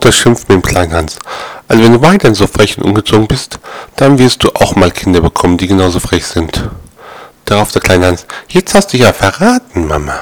Mutter schimpft mit dem kleinen Hans. Also wenn du weiterhin so frech und ungezogen bist, dann wirst du auch mal Kinder bekommen, die genauso frech sind. Darauf der kleine Hans. Jetzt hast du ja verraten, Mama.